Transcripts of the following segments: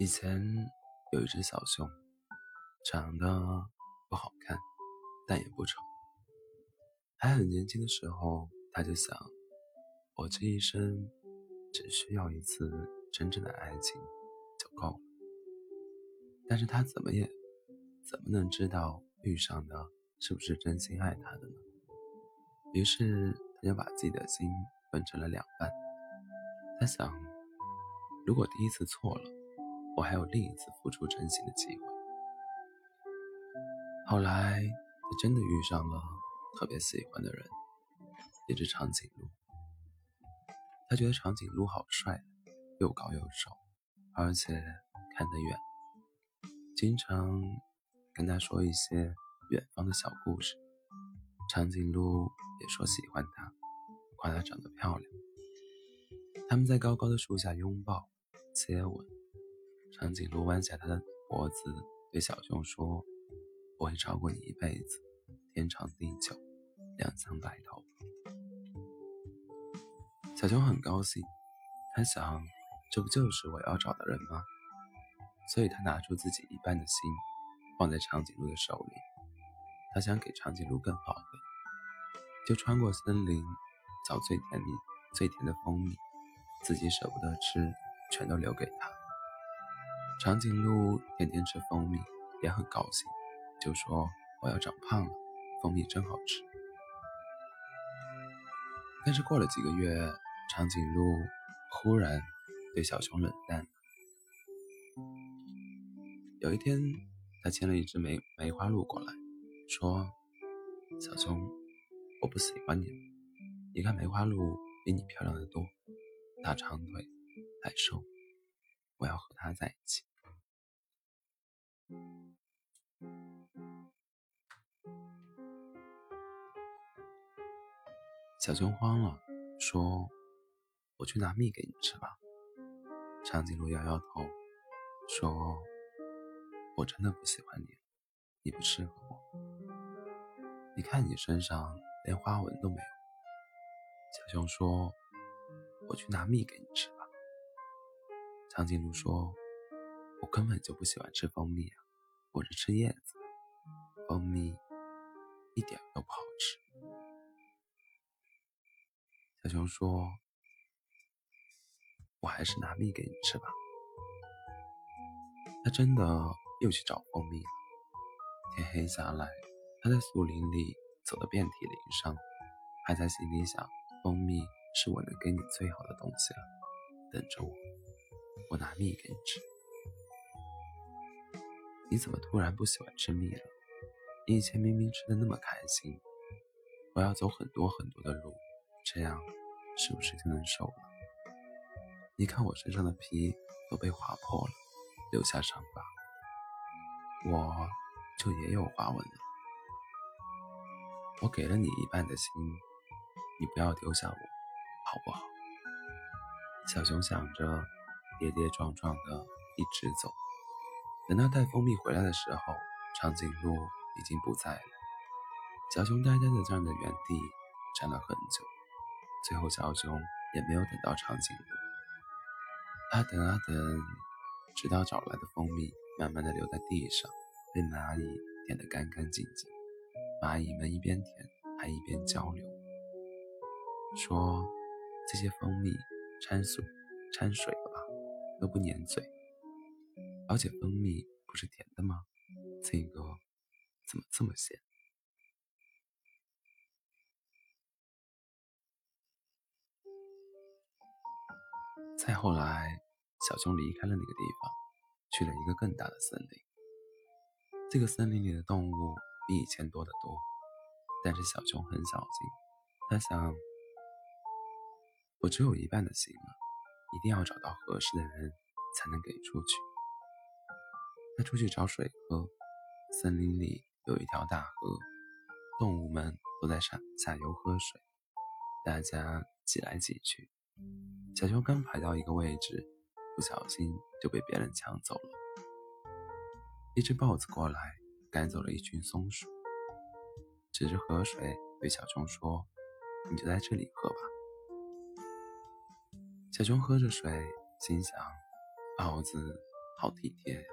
以前有一只小熊，长得不好看，但也不丑。还很年轻的时候，他就想，我这一生只需要一次真正的爱情就够了。但是他怎么也怎么能知道遇上的是不是真心爱他的呢？于是他就把自己的心分成了两半。他想，如果第一次错了，我还有另一次付出真心的机会。后来他真的遇上了特别喜欢的人，也是长颈鹿。他觉得长颈鹿好帅，又高又瘦，而且看得远。经常跟他说一些远方的小故事，长颈鹿也说喜欢他，夸他长得漂亮。他们在高高的树下拥抱、接吻，长颈鹿弯下他的脖子，对小熊说：“我会照顾你一辈子，天长地久，两相白头。”小熊很高兴，他想，这不就是我要找的人吗？所以他拿出自己一半的心，放在长颈鹿的手里。他想给长颈鹿更好的，就穿过森林，找最甜蜜、最甜的蜂蜜，自己舍不得吃，全都留给他。长颈鹿天天吃蜂蜜，也很高兴，就说：“我要长胖了，蜂蜜真好吃。”但是过了几个月，长颈鹿忽然对小熊冷淡了。有一天，他牵了一只梅梅花鹿过来，说：“小熊，我不喜欢你。你看梅花鹿比你漂亮的多，大长腿，还瘦，我要和它在一起。”小熊慌了，说：“我去拿蜜给你吃吧。”长颈鹿摇摇头，说。我真的不喜欢你，你不适合我。你看你身上连花纹都没有。小熊说：“我去拿蜜给你吃吧。”长颈鹿说：“我根本就不喜欢吃蜂蜜啊，我是吃叶子，蜂蜜一点都不好吃。”小熊说：“我还是拿蜜给你吃吧。”他真的。又去找蜂蜜了。天黑下来，他在树林里走得遍体鳞伤，还在心里想：蜂蜜是我能给你最好的东西了，等着我，我拿蜜给你吃。你怎么突然不喜欢吃蜜了？你以前明明吃的那么开心。我要走很多很多的路，这样是不是就能瘦了？你看我身上的皮都被划破了，留下伤疤。我就也有花纹了。我给了你一半的心，你不要丢下我，好不好？小熊想着，跌跌撞撞的一直走。等他带蜂蜜回来的时候，长颈鹿已经不在了。小熊呆呆的站在原地，站了很久。最后，小熊也没有等到长颈鹿。他等啊等，直到找来的蜂蜜。慢慢的流在地上，被蚂蚁舔得干干净净。蚂蚁们一边舔，还一边交流，说：“这些蜂蜜掺水掺水了吧，都不粘嘴。而且蜂蜜不是甜的吗？这个怎么这么咸？”再后来，小熊离开了那个地方。去了一个更大的森林，这个森林里的动物比以前多得多，但是小熊很小心。他想，我只有一半的心了，一定要找到合适的人才能给出去。他出去找水喝，森林里有一条大河，动物们都在上下游喝水，大家挤来挤去。小熊刚排到一个位置。不小心就被别人抢走了。一只豹子过来，赶走了一群松鼠。指着河水对小熊说：“你就在这里喝吧。”小熊喝着水，心想：“豹子好体贴呀！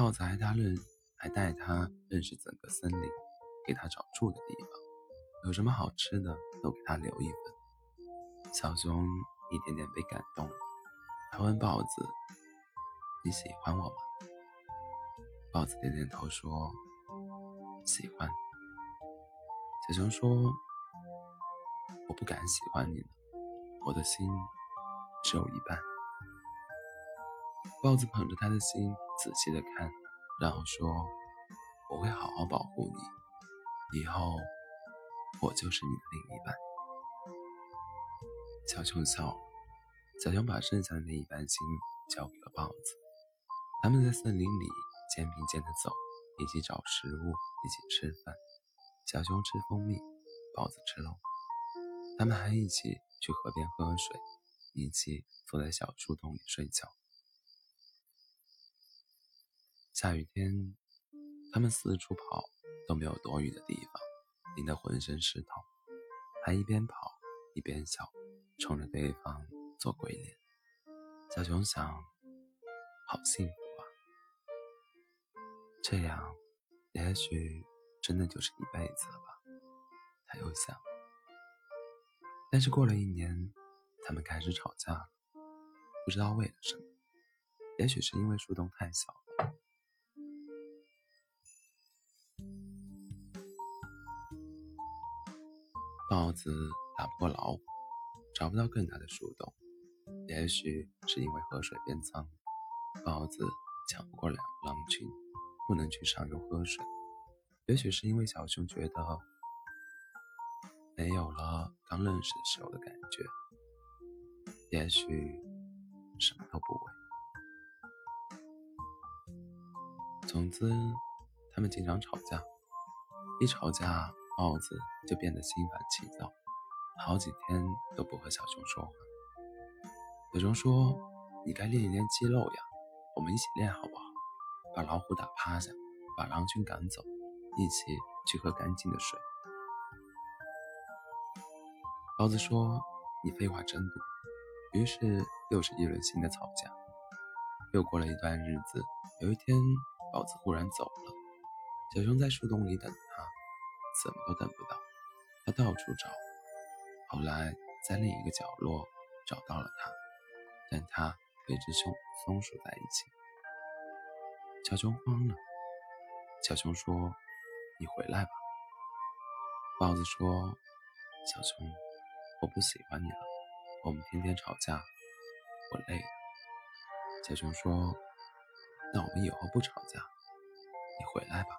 豹子还他认，还带他认识整个森林，给他找住的地方，有什么好吃的都给他留一份。小熊一点点被感动，他问豹子：“你喜欢我吗？”豹子点点头说：“喜欢。”小熊说：“我不敢喜欢你了，我的心只有一半。”豹子捧着他的心，仔细的看，然后说：“我会好好保护你，以后我就是你的另一半。”小熊笑了。小熊把剩下的那一半心交给了豹子。他们在森林里肩并肩的走，一起找食物，一起吃饭。小熊吃蜂蜜，豹子吃肉。他们还一起去河边喝水，一起坐在小树洞里睡觉。下雨天，他们四处跑都没有躲雨的地方，淋得浑身湿透，还一边跑一边笑，冲着对方做鬼脸。小熊想，好幸福啊！这样，也许真的就是一辈子了吧？他又想。但是过了一年，他们开始吵架了，不知道为了什么，也许是因为树洞太小。豹子打不过老虎，找不到更大的树洞。也许是因为河水变脏，豹子抢不过两狼群，不能去上游喝水。也许是因为小熊觉得没有了刚认识的时候的感觉。也许什么都不为。总之，他们经常吵架，一吵架。豹子就变得心烦气躁，好几天都不和小熊说话。小熊说：“你该练一练肌肉呀，我们一起练好不好？把老虎打趴下，把狼群赶走，一起去喝干净的水。”豹子说：“你废话真多。”于是又是一轮新的吵架。又过了一段日子，有一天，豹子忽然走了，小熊在树洞里等。怎么都等不到，他到处找，后来在另一个角落找到了他，但他和一只松松鼠在一起。小熊慌了，小熊说：“你回来吧。”豹子说：“小熊，我不喜欢你了，我们天天吵架，我累了。”小熊说：“那我们以后不吵架，你回来吧。”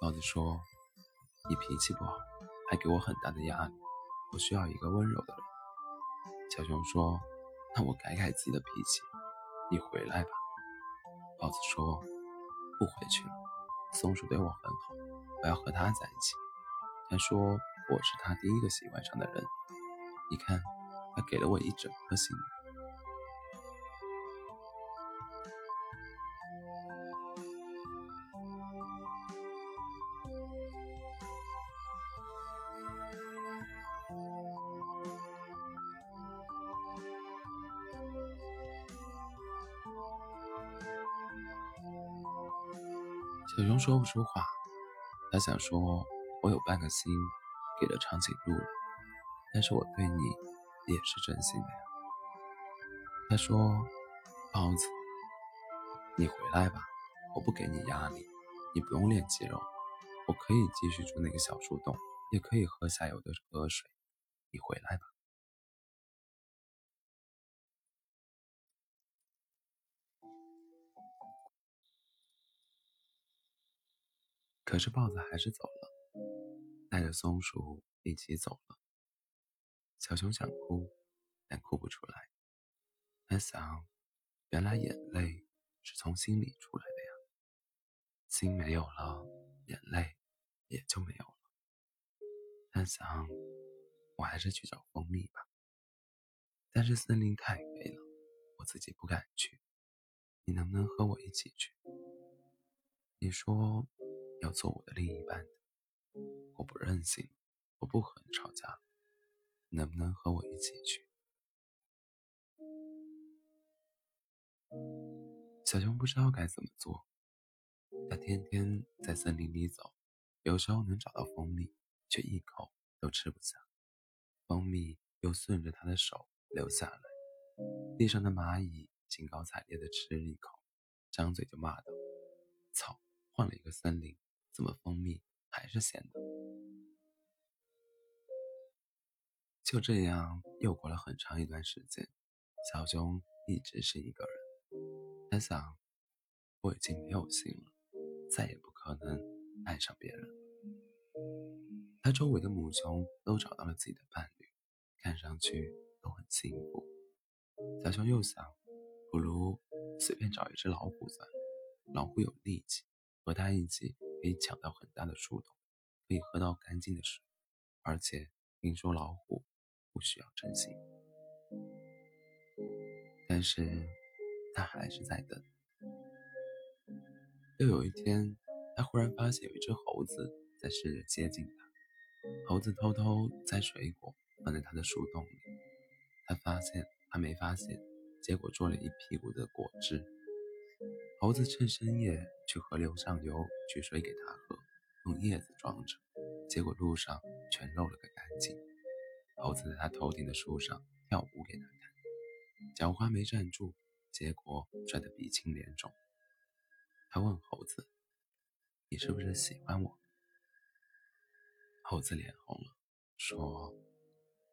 豹子说：“你脾气不好，还给我很大的压力，我需要一个温柔的人。”小熊说：“那我改改自己的脾气，你回来吧。”豹子说：“不回去了，松鼠对我很好，我要和它在一起。他说我是他第一个喜欢上的人，你看，他给了我一整颗心。”小熊说不出话，他想说：“我有半个心给了长颈鹿了，但是我对你也是真心的呀。”他说：“包子，你回来吧，我不给你压力，你不用练肌肉，我可以继续住那个小树洞，也可以喝下游的河水，你回来吧。”可是豹子还是走了，带着松鼠一起走了。小熊想哭，但哭不出来。他想，原来眼泪是从心里出来的呀。心没有了，眼泪也就没有了。他想，我还是去找蜂蜜吧。但是森林太黑了，我自己不敢去。你能不能和我一起去？你说。要做我的另一半，我不任性，我不和你吵架，能不能和我一起去？小熊不知道该怎么做。它天天在森林里走，有时候能找到蜂蜜，却一口都吃不下。蜂蜜又顺着他的手流下来，地上的蚂蚁兴高采烈地吃了一口，张嘴就骂道：“操！换了一个森林，怎么蜂蜜还是咸的？”就这样又过了很长一段时间，小熊一直是一个人。他想，我已经没有心了，再也不可能爱上别人。他周围的母熊都找到了自己的伴侣，看上去都很幸福。小熊又想，不如随便找一只老虎算了。老虎有力气，和它一起可以抢到很大的树洞，可以喝到干净的水，而且听说老虎。不需要珍惜，但是他还是在等。又有一天，他忽然发现有一只猴子在试着接近他。猴子偷偷摘水果放在他的树洞里，他发现他没发现，结果做了一屁股的果汁。猴子趁深夜去河流上游取水给他喝，用叶子装着，结果路上全漏了个干净。猴子在他头顶的树上跳舞给他看，脚花没站住，结果摔得鼻青脸肿。他问猴子：“你是不是喜欢我？”猴子脸红了，说：“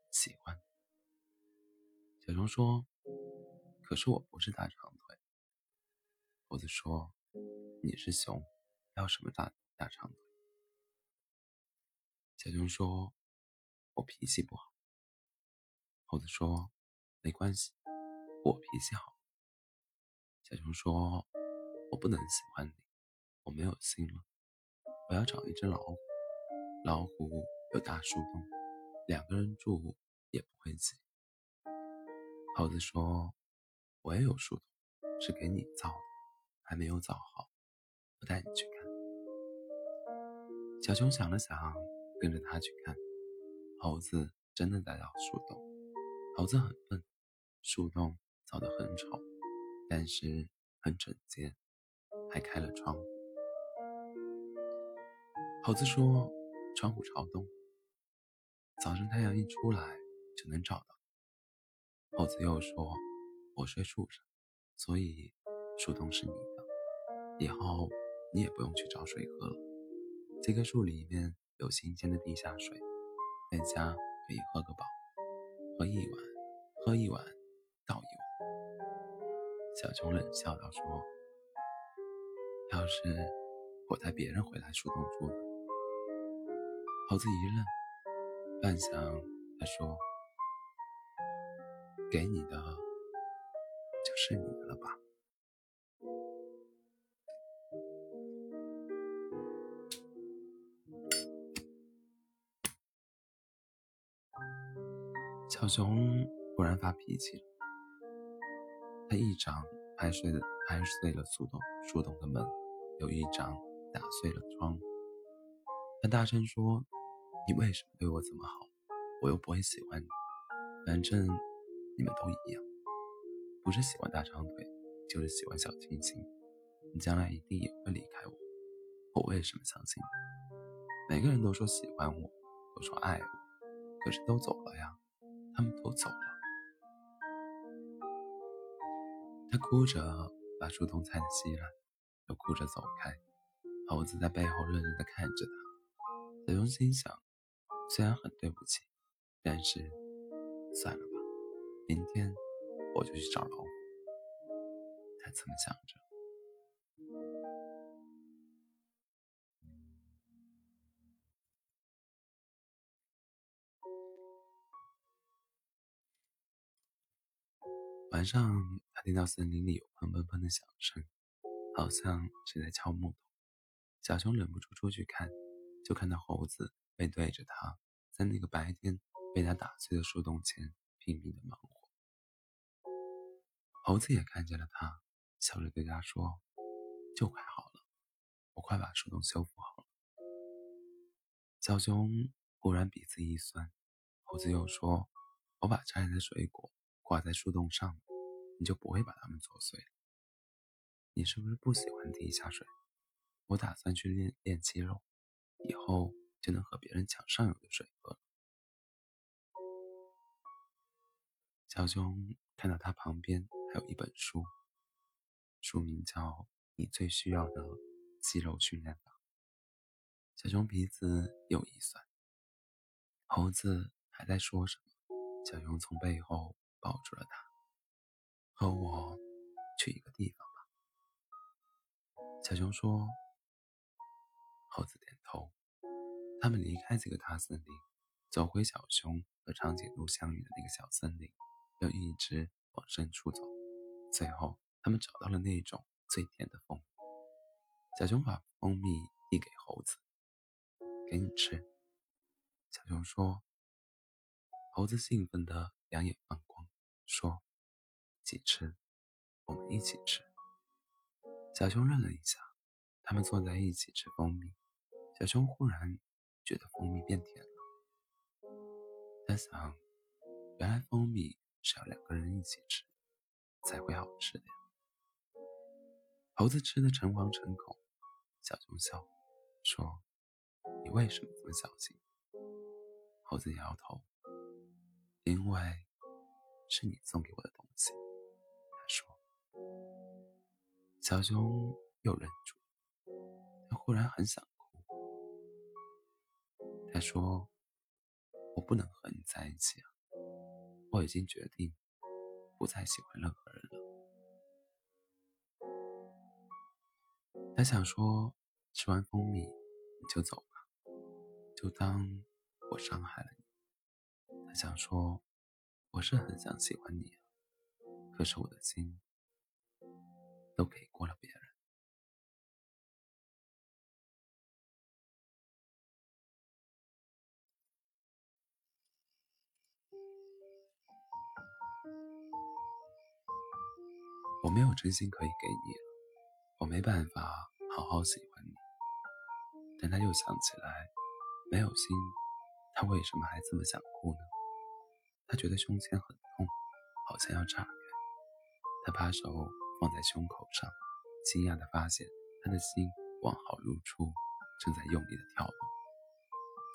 喜欢。”小熊说：“可是我不是大长腿。”猴子说：“你是熊，要什么大大长腿？”小熊说：“我脾气不好。”猴子说：“没关系，我脾气好。”小熊说：“我不能喜欢你，我没有心了。我要找一只老虎，老虎有大树洞，两个人住也不会挤。”猴子说：“我也有树洞，是给你造的，还没有造好，我带你去看。”小熊想了想，跟着他去看。猴子真的来到树洞。猴子很笨，树洞造得很丑，但是很整洁，还开了窗户。猴子说：“窗户朝东，早上太阳一出来就能找到。”猴子又说：“我睡树上，所以树洞是你的，以后你也不用去找水喝了。这棵树里面有新鲜的地下水，在家可以喝个饱。”喝一碗，喝一碗，倒一碗。小熊冷笑道：“说，要是我带别人回来树洞住呢？”猴子一愣，半晌，他说：“给你的，就是你的了吧？”小熊忽然发脾气了，他一掌拍碎了拍碎了树洞树洞的门，又一掌打碎了窗。他大声说：“你为什么对我这么好？我又不会喜欢你。反正你们都一样，不是喜欢大长腿，就是喜欢小清新。你将来一定也会离开我。我为什么相信你？每个人都说喜欢我，都说爱我，可是都走了呀。”他们都走了，他哭着把树洞拆得稀烂，又哭着走开。猴子在背后愣愣地看着他。小熊心想：虽然很对不起，但是算了吧，明天我就去找老虎。他这么想着。晚上，他听到森林里有砰砰砰的响声，好像是在敲木头。小熊忍不住出去看，就看到猴子背对着他，在那个白天被他打碎的树洞前拼命的忙活。猴子也看见了他，笑着对他说：“就快好了，我快把树洞修复好了。”小熊忽然鼻子一酸，猴子又说：“我把摘来的水果。”挂在树洞上，你就不会把它们啄碎了。你是不是不喜欢地下水？我打算去练练肌肉，以后就能和别人抢上游的水喝了。小熊看到他旁边还有一本书，书名叫《你最需要的肌肉训练法》。小熊鼻子又一酸。猴子还在说什么？小熊从背后抱住了他，和我去一个地方吧。小熊说。猴子点头。他们离开这个大森林，走回小熊和长颈鹿相遇的那个小森林，又一直往深处走。最后，他们找到了那种最甜的蜂蜜。小熊把蜂蜜递给猴子：“给你吃。”小熊说。猴子兴奋的两眼放光，说：“一起吃，我们一起吃。”小熊愣了一下，他们坐在一起吃蜂蜜。小熊忽然觉得蜂蜜变甜了，他想，原来蜂蜜是要两个人一起吃才会好吃的。猴子吃的诚惶诚恐，小熊笑说：“你为什么这么小心？”猴子摇头：“因为是你送给我的东西。”他说。小熊又忍住，他忽然很想哭。他说：“我不能和你在一起啊！我已经决定不再喜欢任何人了。”他想说：“吃完蜂蜜你就走吧，就当我伤害了你。”他想说：“我是很想喜欢你，可是我的心都给过了别人。”我没有真心可以给你，我没办法好好喜欢你。但他又想起来，没有心，他为什么还这么想哭呢？他觉得胸前很痛，好像要炸开。他把手放在胸口上，惊讶地发现他的心完好如初，正在用力地跳动。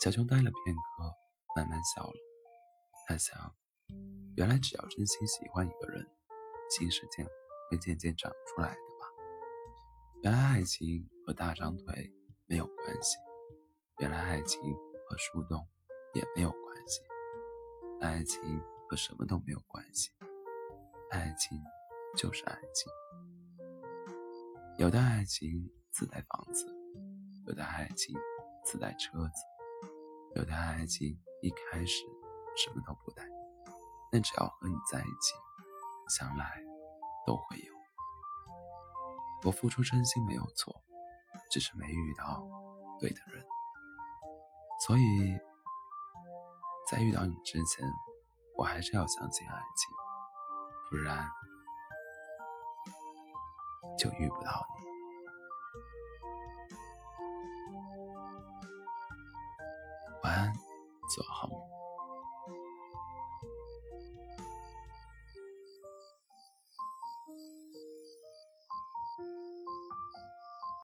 小熊呆了片刻，慢慢笑了。他想，原来只要真心喜欢一个人，心是这样。会渐渐长出来的吧。原来爱情和大长腿没有关系，原来爱情和树洞也没有关系，爱情和什么都没有关系，爱情就是爱情。有的爱情自带房子，有的爱情自带车子，有的爱情一开始什么都不带，但只要和你在一起，想来。都会有。我付出真心没有错，只是没遇到对的人。所以，在遇到你之前，我还是要相信爱情，不然就遇不到你。晚安，做好梦。